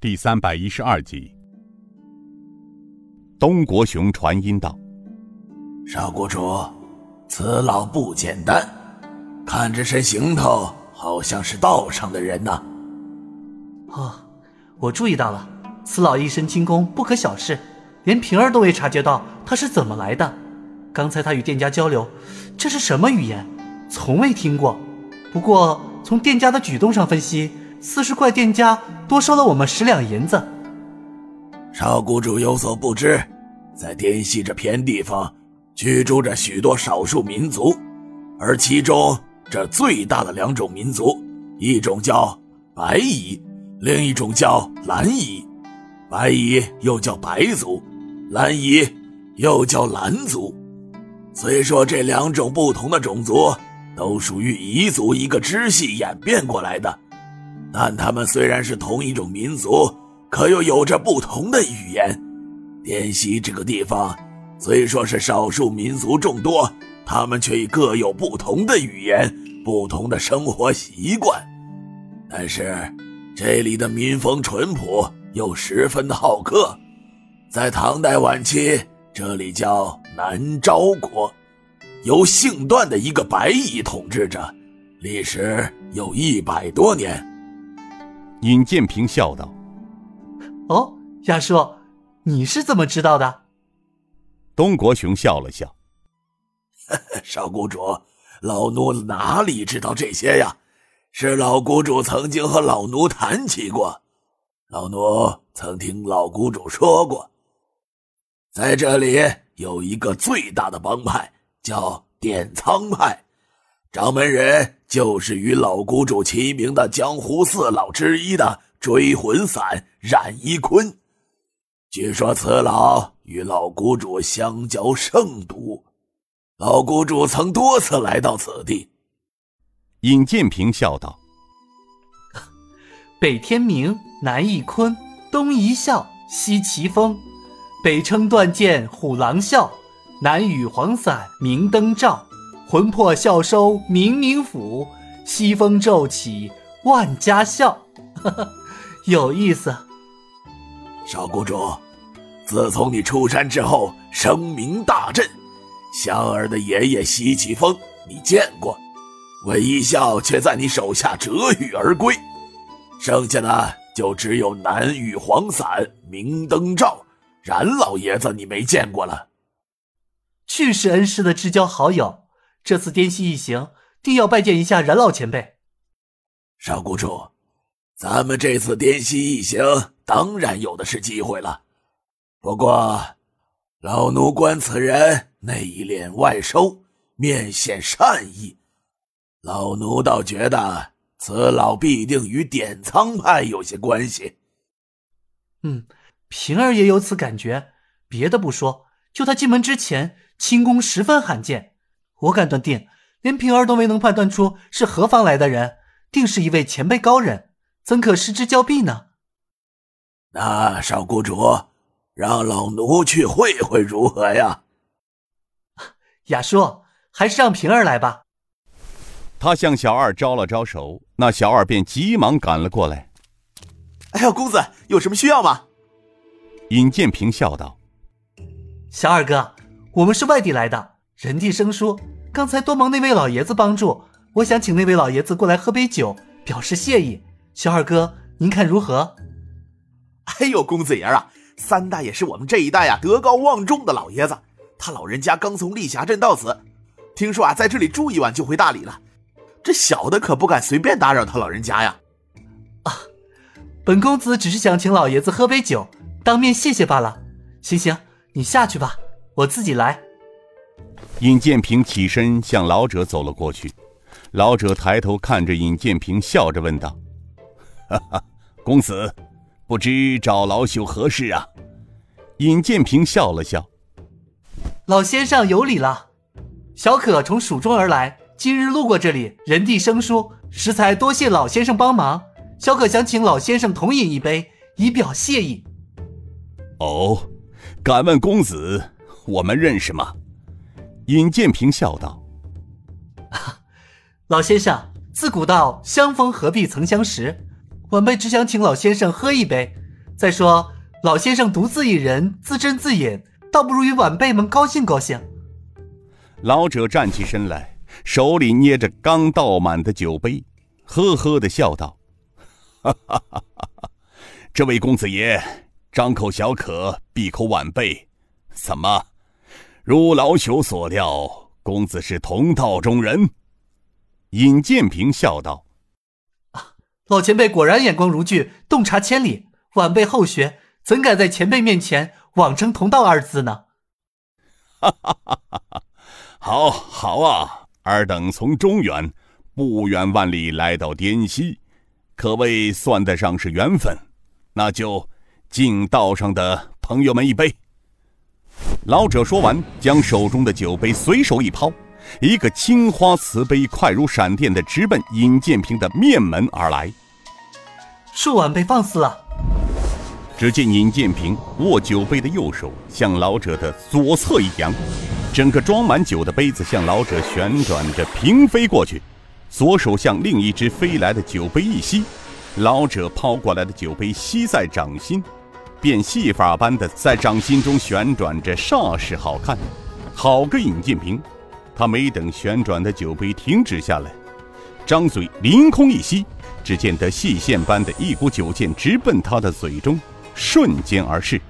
第三百一十二集。东国雄传音道：“少谷主，此老不简单，看这身行头，好像是道上的人呐。”哦，我注意到了，此老一身轻功不可小视，连平儿都未察觉到他是怎么来的。刚才他与店家交流，这是什么语言？从未听过。不过从店家的举动上分析，似是怪店家多收了我们十两银子。少谷主有所不知，在滇西这片地方，居住着许多少数民族，而其中这最大的两种民族，一种叫白蚁，另一种叫蓝蚁。白蚁又叫白族，蓝蚁又叫蓝族。虽说这两种不同的种族都属于彝族一个支系演变过来的，但他们虽然是同一种民族，可又有着不同的语言。滇西这个地方虽说是少数民族众多，他们却各有不同的语言、不同的生活习惯。但是这里的民风淳朴，又十分的好客。在唐代晚期，这里叫。南诏国由姓段的一个白蚁统治着，历时有一百多年。尹建平笑道：“哦，亚叔，你是怎么知道的？”东国雄笑了笑：“少谷主，老奴哪里知道这些呀？是老谷主曾经和老奴谈起过，老奴曾听老谷主说过，在这里。”有一个最大的帮派叫点苍派，掌门人就是与老谷主齐名的江湖四老之一的追魂散冉一坤。据说此老与老谷主相交甚笃，老谷主曾多次来到此地。尹建平笑道：“北天明，南一坤，东一笑，西奇风。”北称断剑虎狼啸，南与黄伞明灯照，魂魄笑收冥冥府，西风骤起万家笑。有意思。少谷主，自从你出山之后，声名大振。香儿的爷爷西起风，你见过？韦一笑却在你手下折羽而归。剩下的就只有南雨黄伞明灯照。冉老爷子，你没见过了。俱是恩师的至交好友，这次滇西一行，定要拜见一下冉老前辈。少谷主，咱们这次滇西一行，当然有的是机会了。不过，老奴观此人内敛外收，面显善意，老奴倒觉得此老必定与点苍派有些关系。嗯。平儿也有此感觉，别的不说，就他进门之前，轻功十分罕见。我敢断定，连平儿都没能判断出是何方来的人，定是一位前辈高人，怎可失之交臂呢？那少谷主，让老奴去会会如何呀？雅叔，还是让平儿来吧。他向小二招了招手，那小二便急忙赶了过来。哎呀，公子有什么需要吗？尹建平笑道：“小二哥，我们是外地来的，人地生疏。刚才多蒙那位老爷子帮助，我想请那位老爷子过来喝杯酒，表示谢意。小二哥，您看如何？”哎呦，公子爷啊，三大爷是我们这一代啊德高望重的老爷子，他老人家刚从历霞镇到此，听说啊在这里住一晚就回大理了。这小的可不敢随便打扰他老人家呀。啊，本公子只是想请老爷子喝杯酒。当面谢谢罢了。行行，你下去吧，我自己来。尹建平起身向老者走了过去。老者抬头看着尹建平，笑着问道：“哈哈，公子，不知找老朽何事啊？”尹建平笑了笑：“老先生有礼了。小可从蜀中而来，今日路过这里，人地生疏，实在多谢老先生帮忙。小可想请老先生同饮一杯，以表谢意。”哦，敢问公子，我们认识吗？尹建平笑道：“ 老先生，自古道相逢何必曾相识。晚辈只想请老先生喝一杯，再说老先生独自一人自斟自饮，倒不如与晚辈们高兴高兴。老者站起身来，手里捏着刚倒满的酒杯，呵呵的笑道：“哈哈哈哈哈！这位公子爷，张口小可，闭口晚辈，怎么？如老朽所料，公子是同道中人。”尹建平笑道：“啊，老前辈果然眼光如炬，洞察千里。晚辈后学，怎敢在前辈面前妄称同道二字呢？”哈哈哈哈哈！好，好啊！尔等从中原不远万里来到滇西，可谓算得上是缘分。那就敬道上的朋友们一杯。老者说完，将手中的酒杯随手一抛。一个青花瓷杯快如闪电的直奔尹建平的面门而来。恕晚辈放肆了。只见尹建平握酒杯的右手向老者的左侧一扬，整个装满酒的杯子向老者旋转着平飞过去。左手向另一只飞来的酒杯一吸，老者抛过来的酒杯吸在掌心，变戏法般的在掌心中旋转着，煞是好看。好个尹建平！他没等旋转的酒杯停止下来，张嘴凌空一吸，只见得细线般的一股酒劲直奔他的嘴中，瞬间而逝。